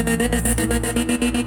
Thank you.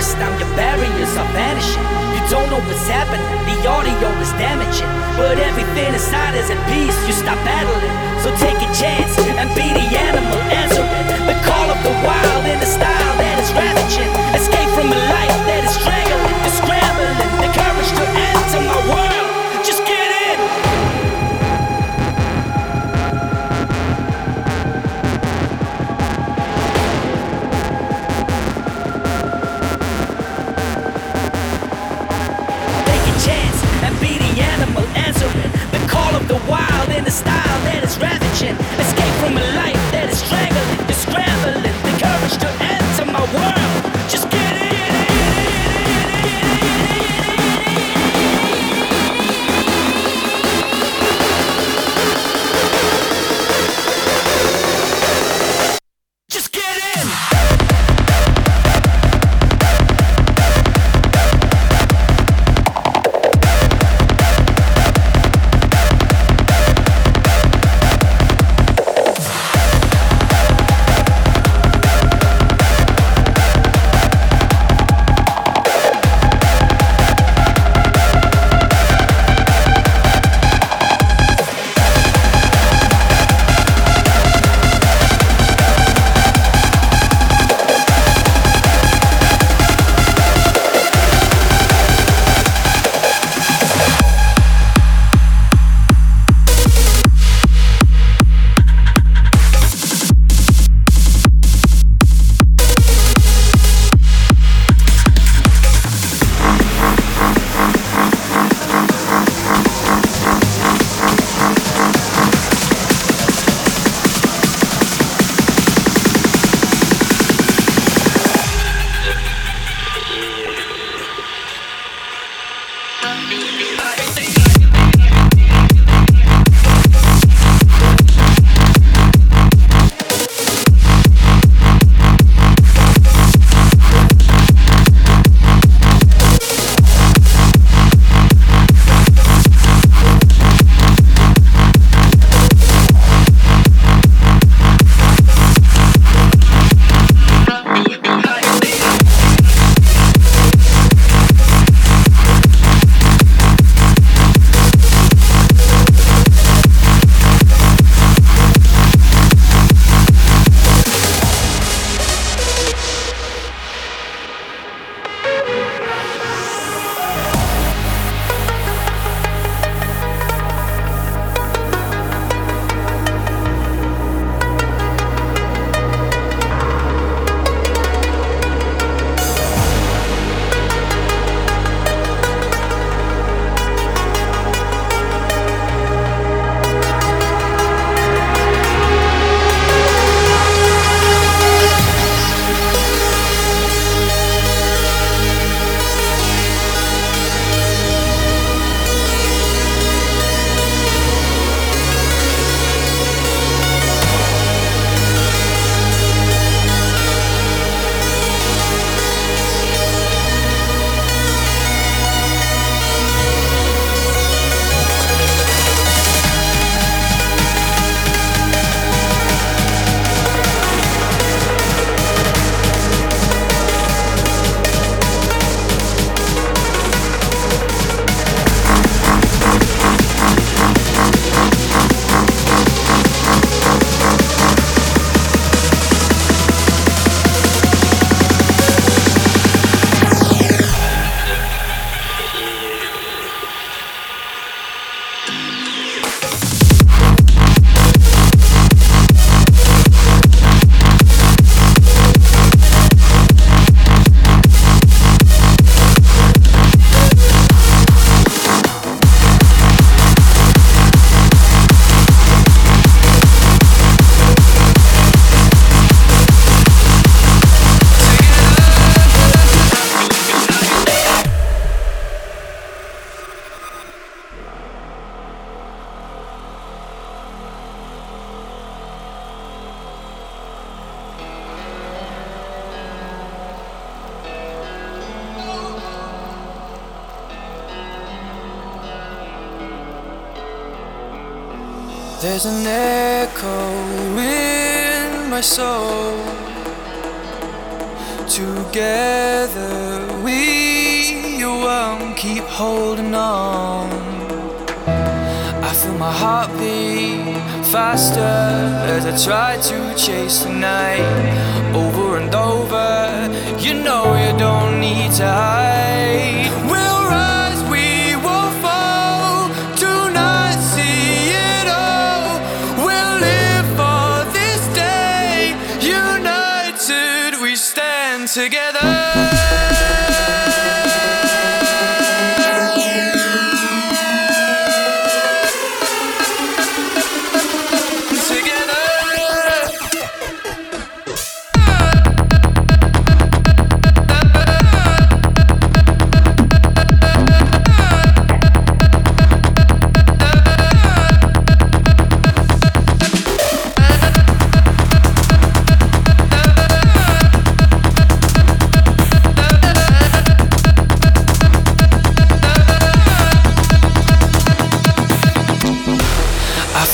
first time your barriers are vanishing. You don't know what's happening, the audio is damaging. But everything inside is at peace, you stop battling. So take a chance and be the animal answering. The call of the wild in a style that is ravaging.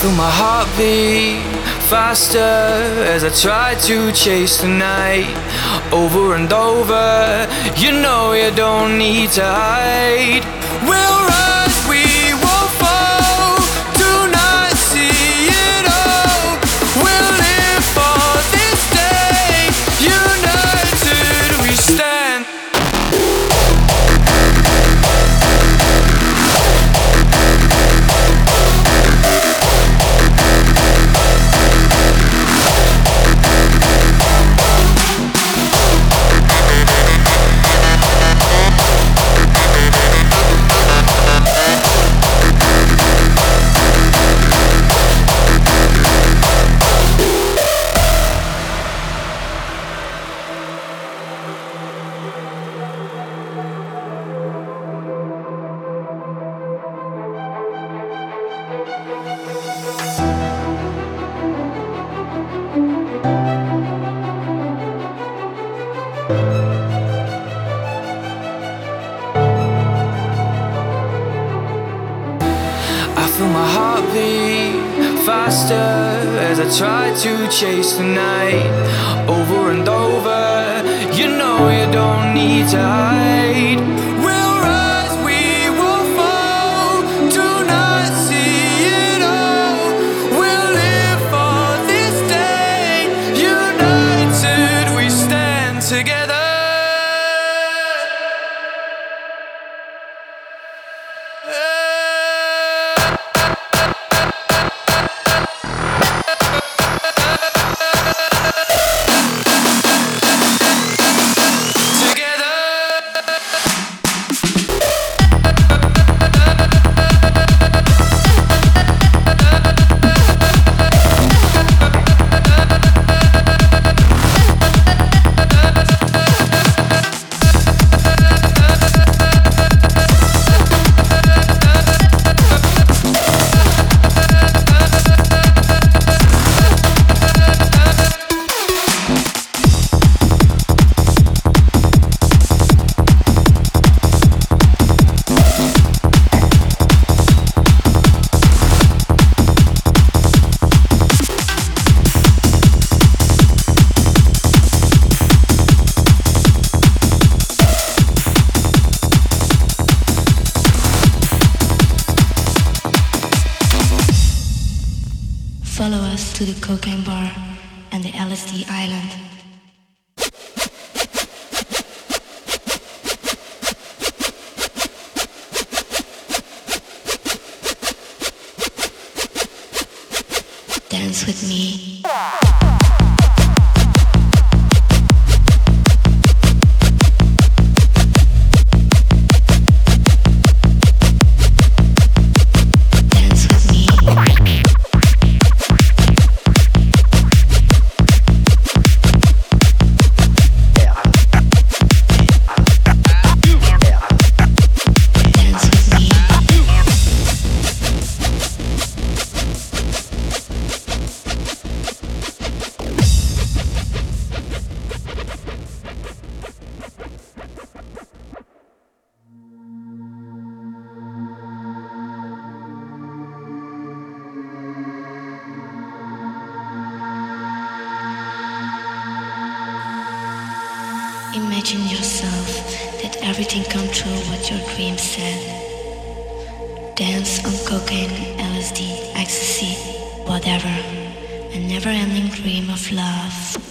feel my heart beat faster as I try to chase the night over and over. You know you don't need to hide. We'll run. dance with me. Of love.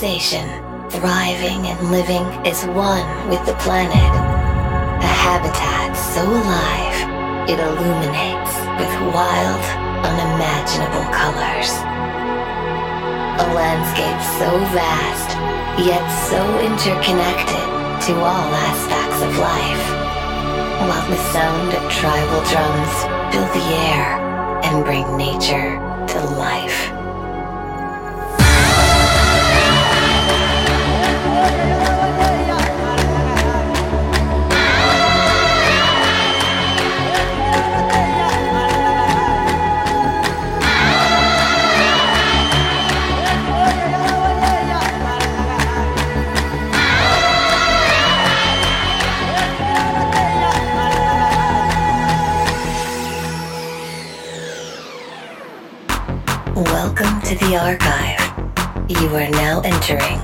Civilization, thriving and living as one with the planet. A habitat so alive, it illuminates with wild, unimaginable colors. A landscape so vast, yet so interconnected to all aspects of life. While the sound of tribal drums fill the air and bring nature to life. To the archive. You are now entering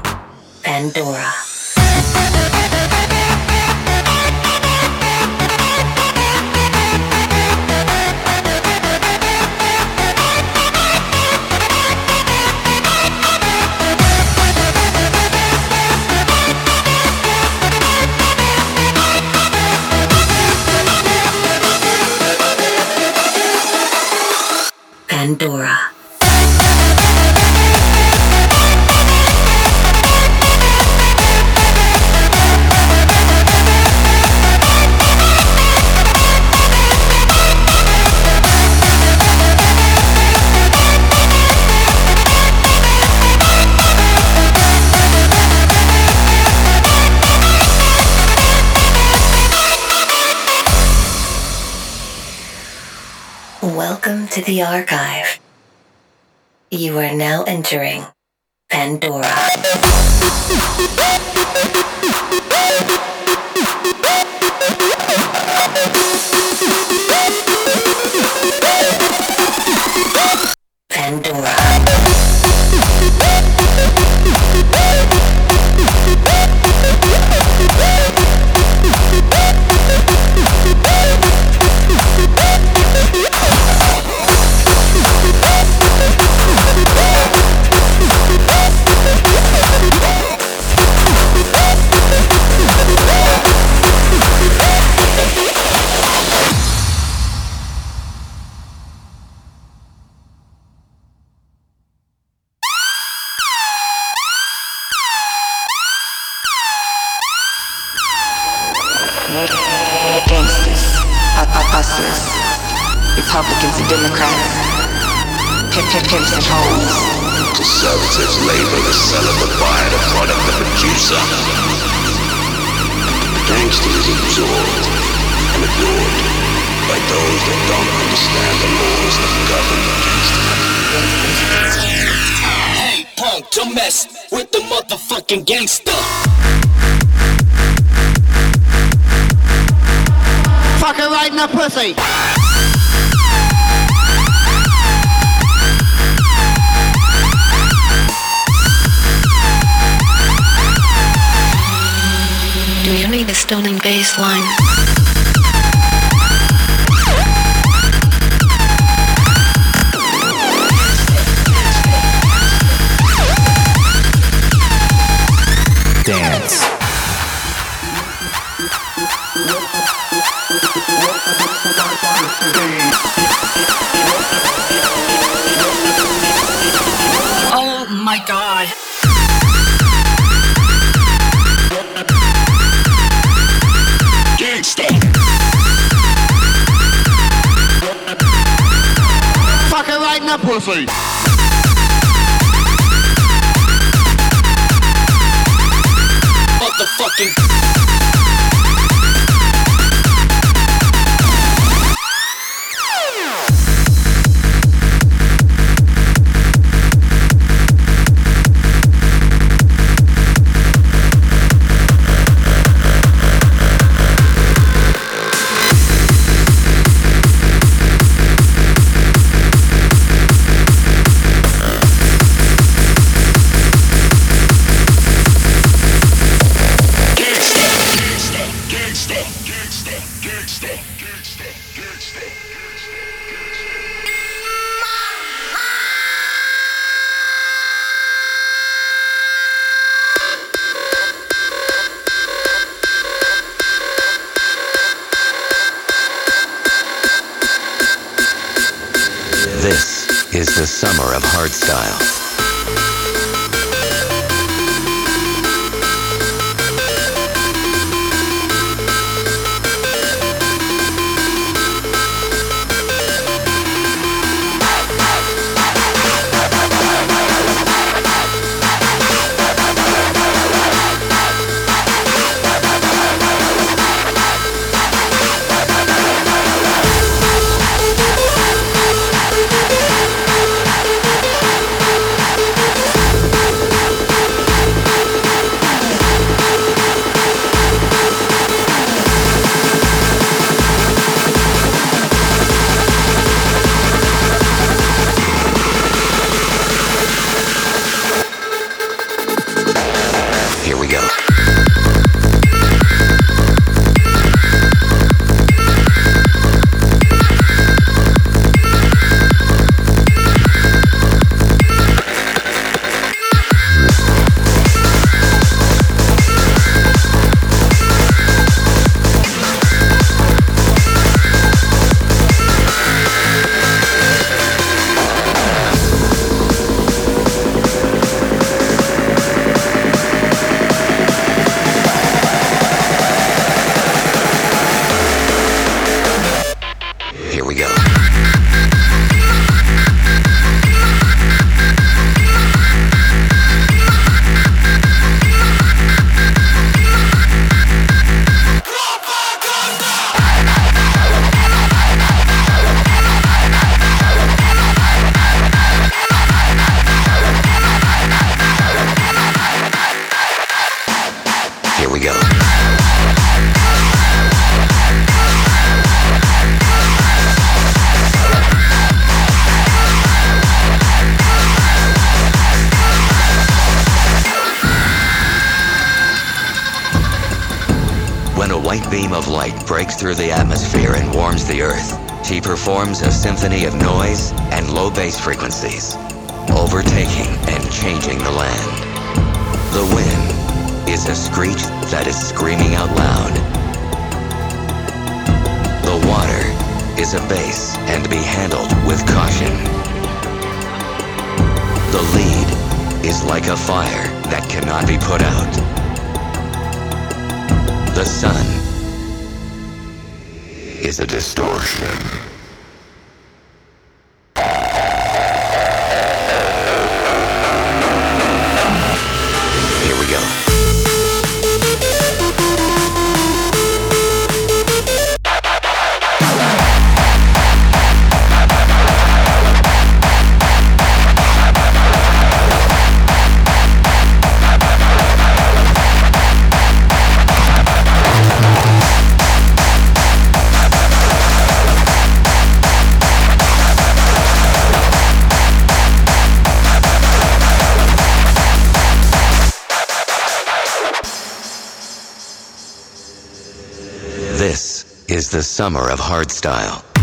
Pandora. Pandora. to the archive. You are now entering Pandora. fucking gangster. Fuck her right in the pussy. Do you need a stunning bass line? say. Symphony of noise and low bass frequencies, overtaking and changing the land. The wind is a screech that is screaming out loud. The water is a bass and be handled with caution. The lead is like a fire that cannot be put out. The sun is a distortion. The summer of hardstyle.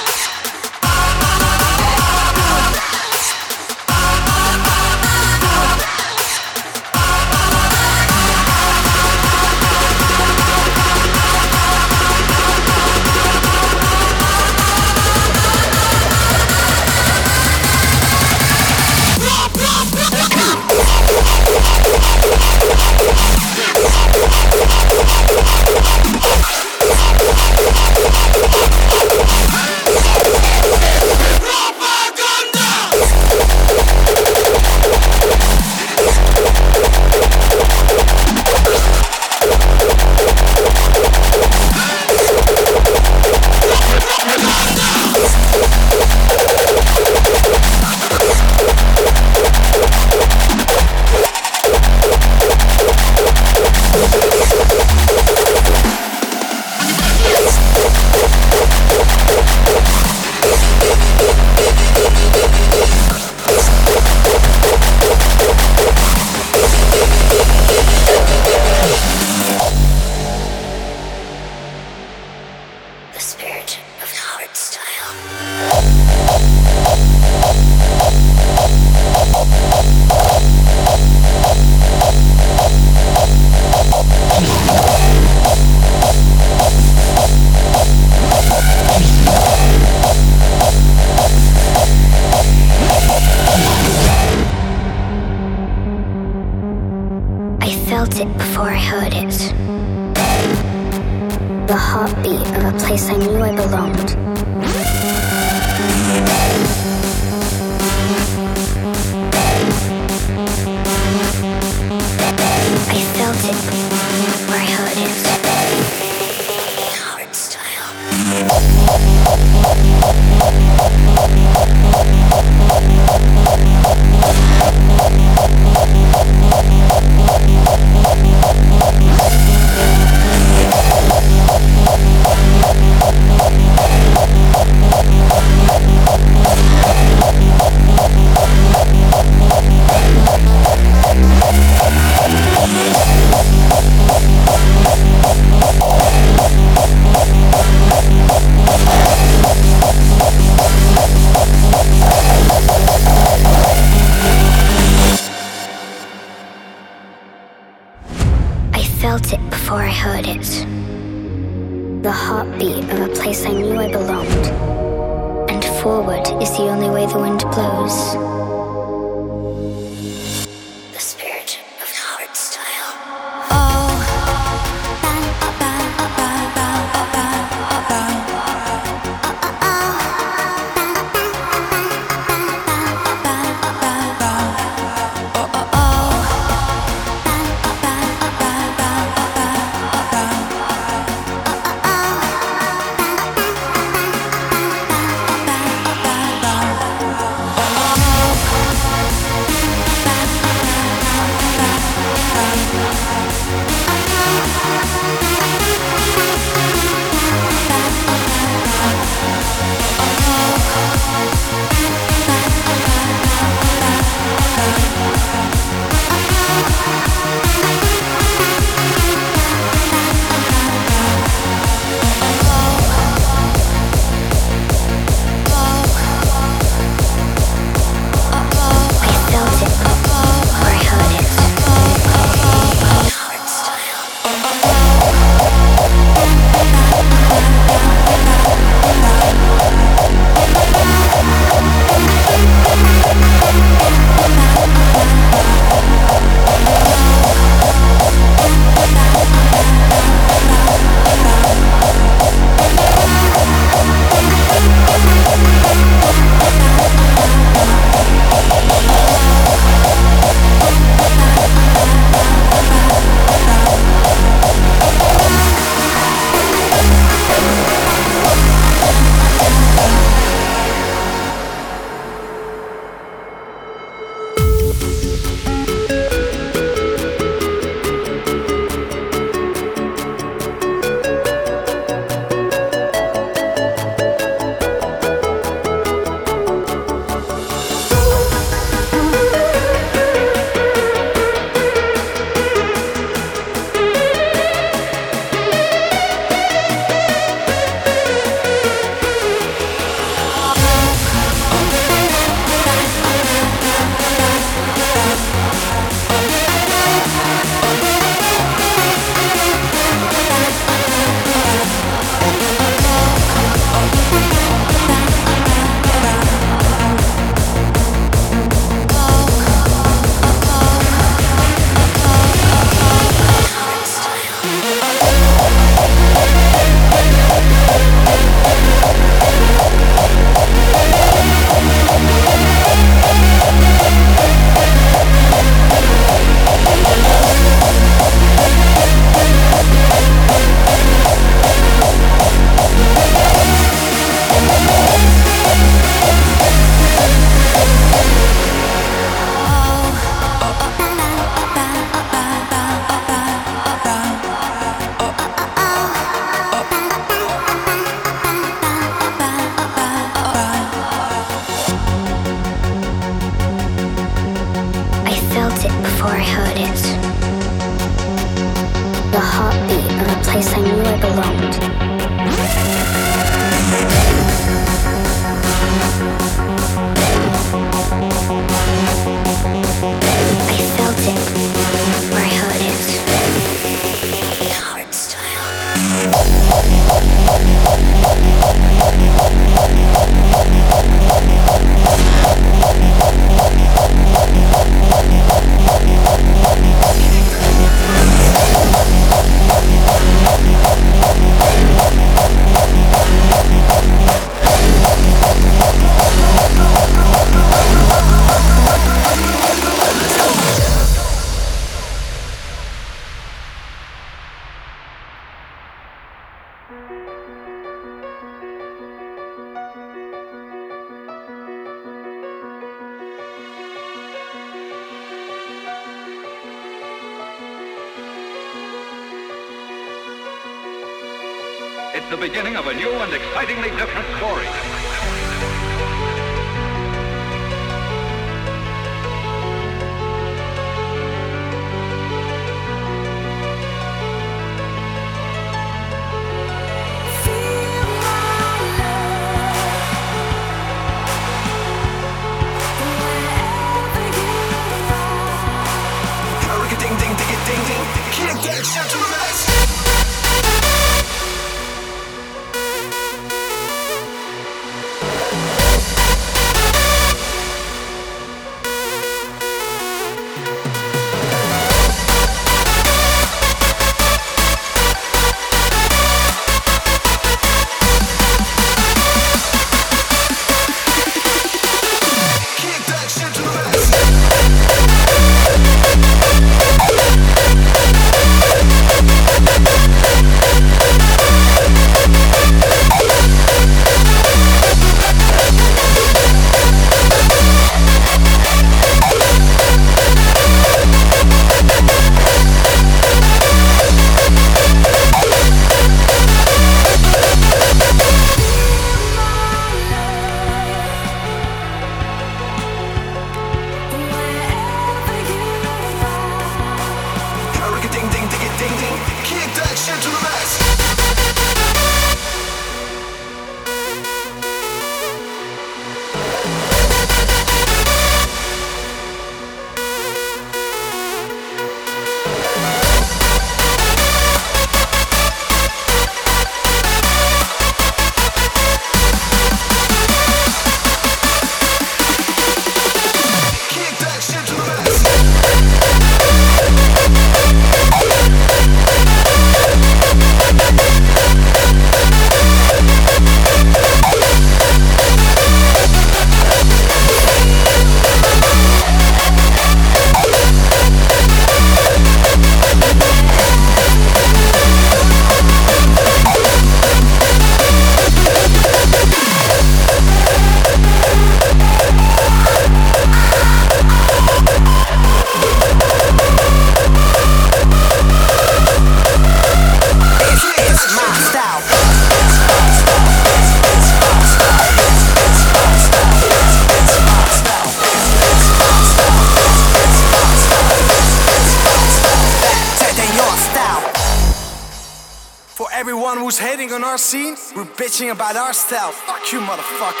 Bitching about ourselves. Fuck you, motherfucker.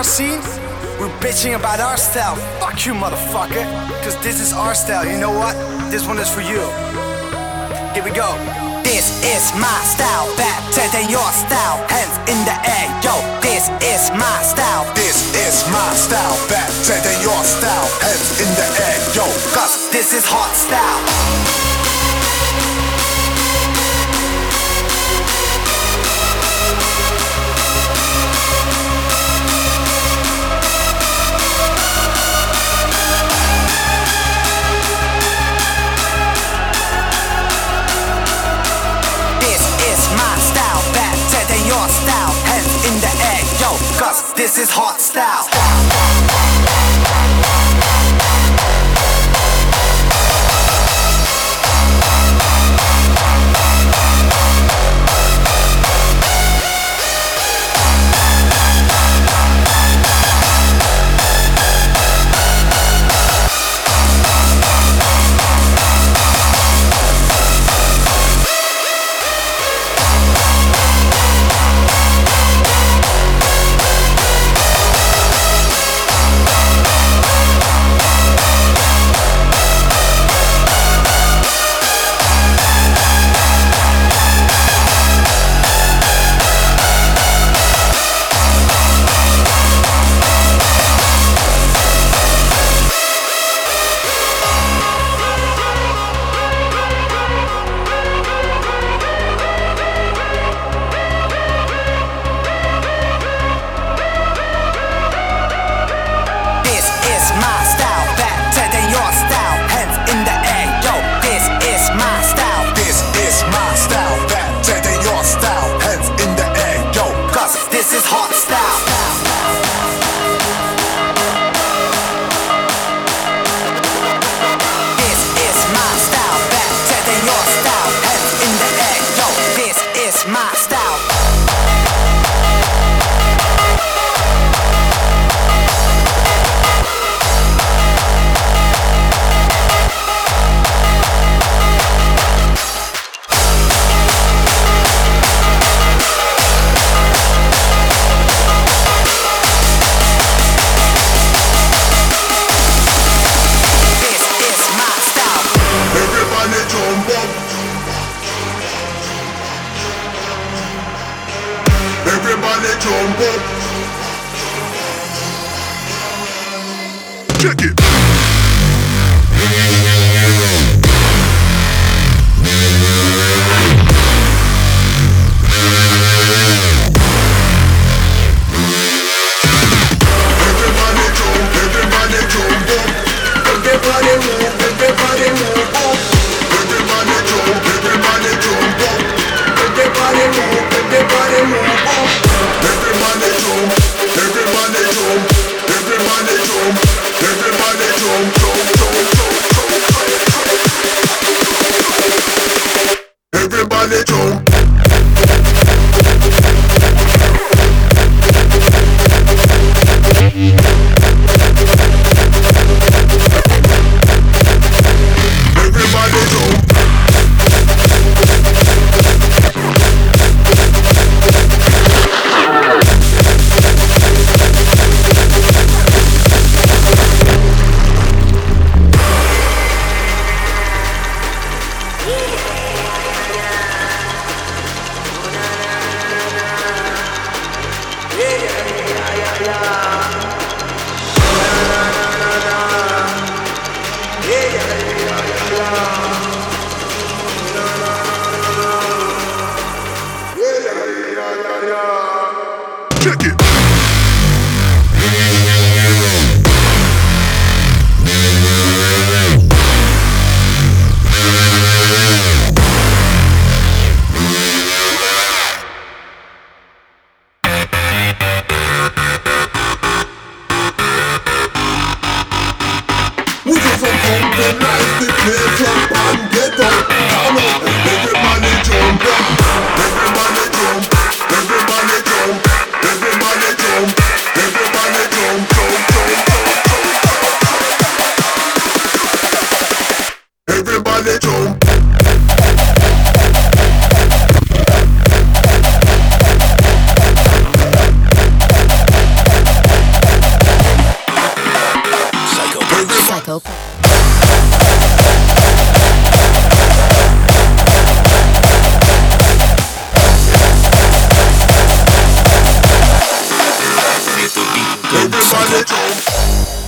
Our scene, we're bitching about our style. Fuck you, motherfucker. Cause this is our style, you know what? This one is for you. Here we go. This is my style, better than your style. Hands in the air, yo. This is my style. This is my style, better than your style. Hands in the air, yo. Cause this is hot style. This is hot style. Bye.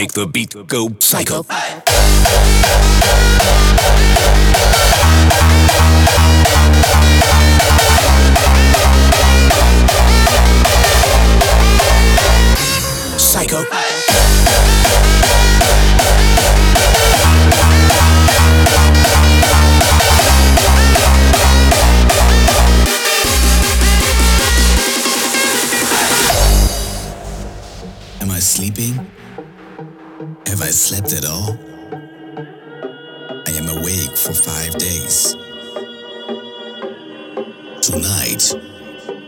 make the beat go psycho. Tonight,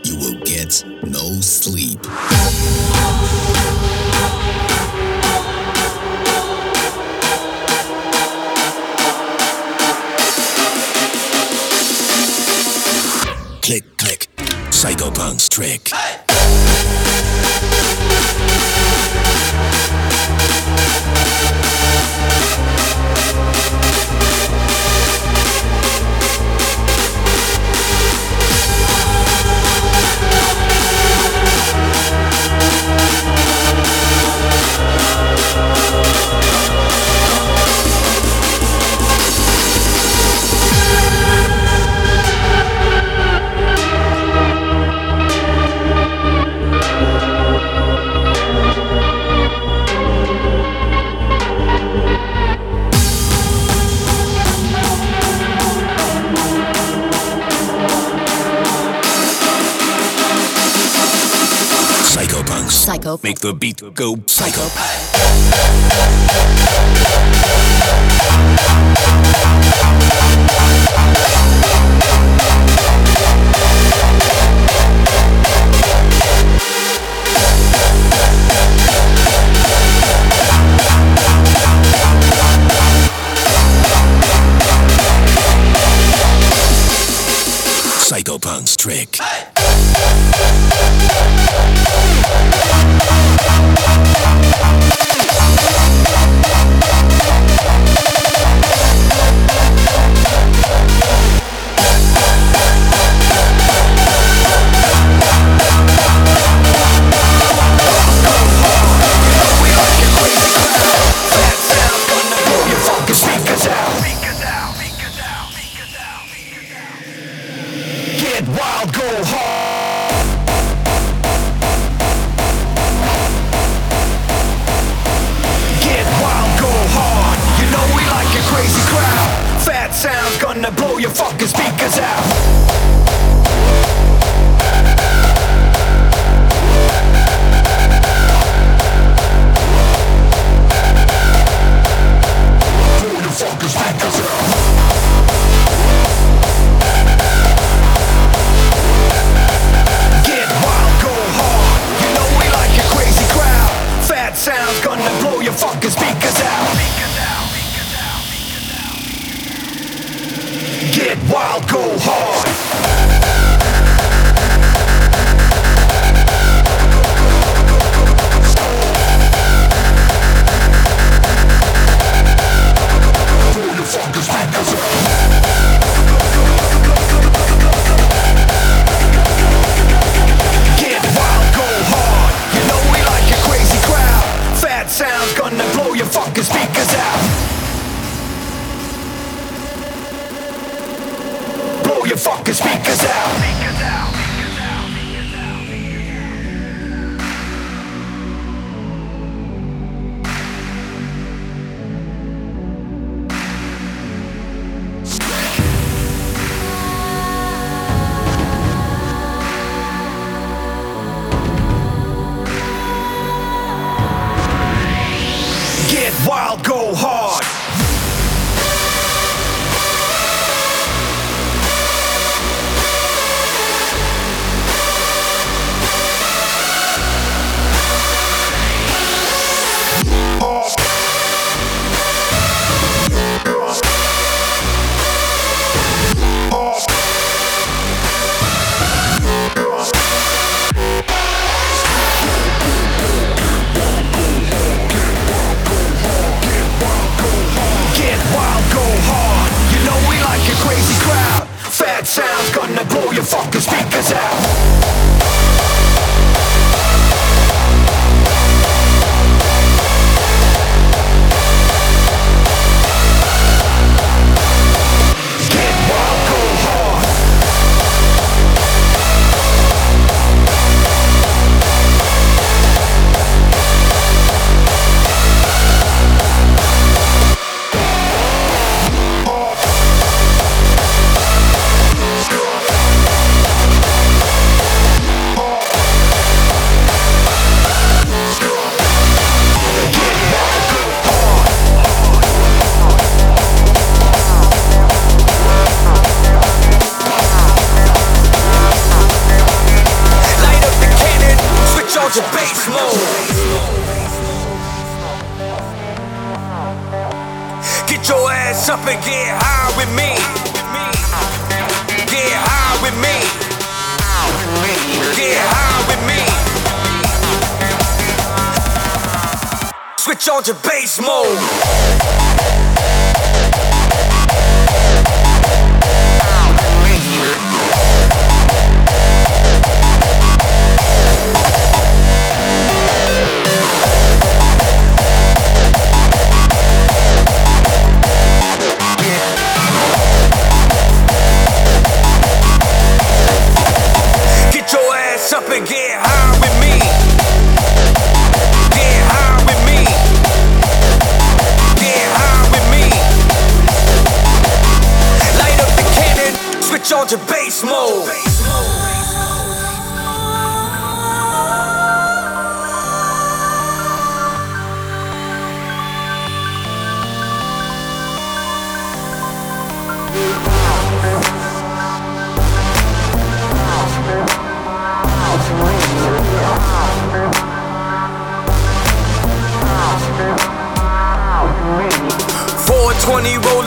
you will get no sleep. Click, click, Psyko Punkz trick. Hey! psycho. Make the beat go psycho. Psyko Punkz trick. Hey!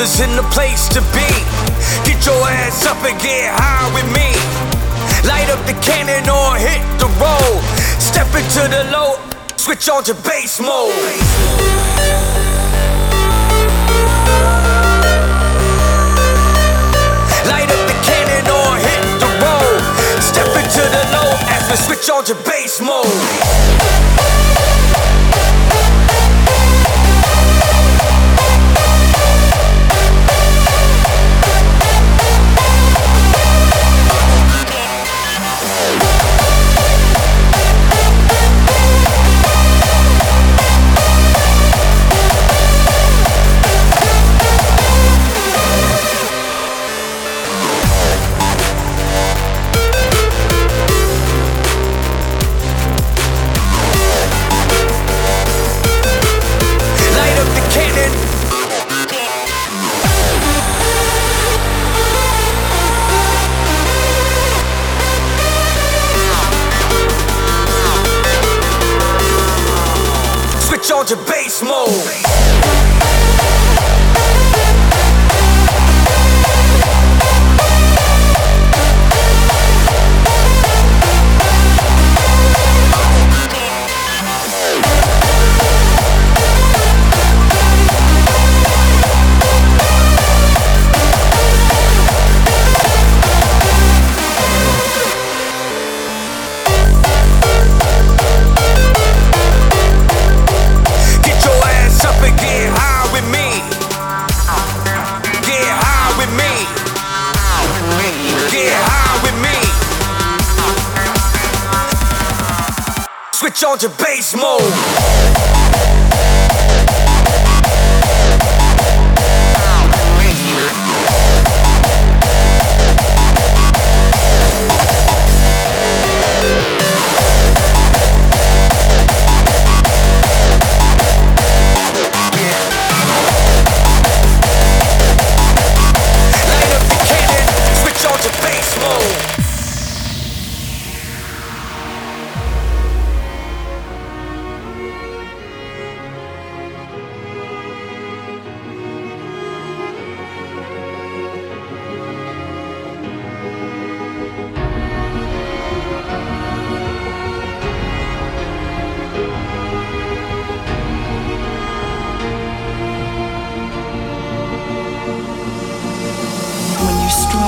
is in the place to be. Get your ass up and get high with me. Light up the cannon or hit the road. Step into the low, switch on to bass mode. switch on to bass mode.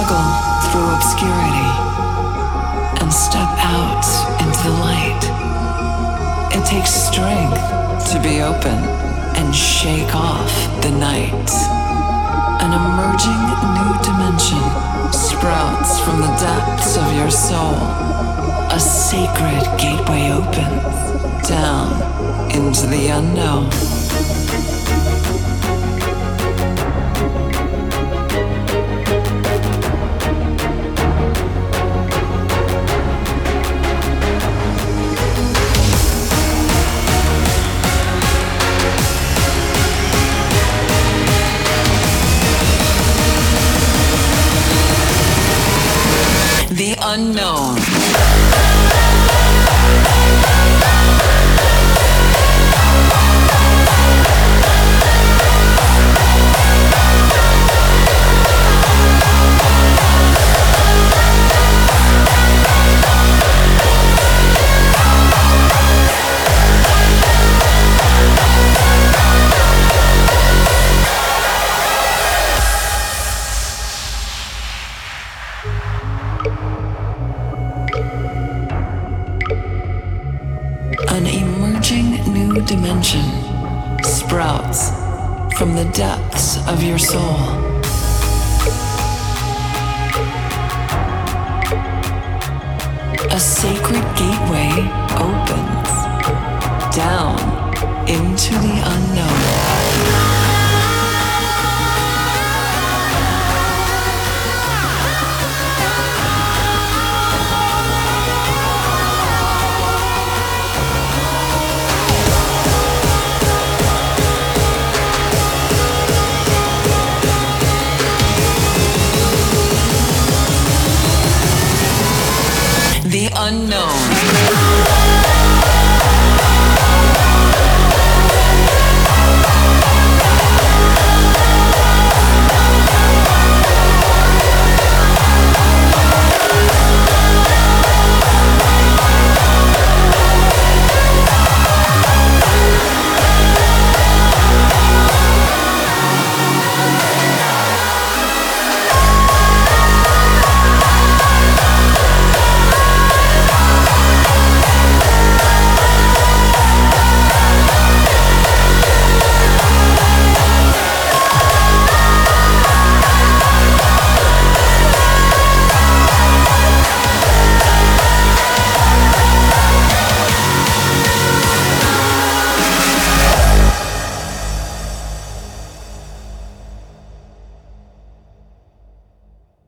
Struggle through obscurity and step out into the light, it takes strength to be open and shake off the night. An emerging new dimension sprouts from the depths of your soul. A sacred gateway opens down into the unknown.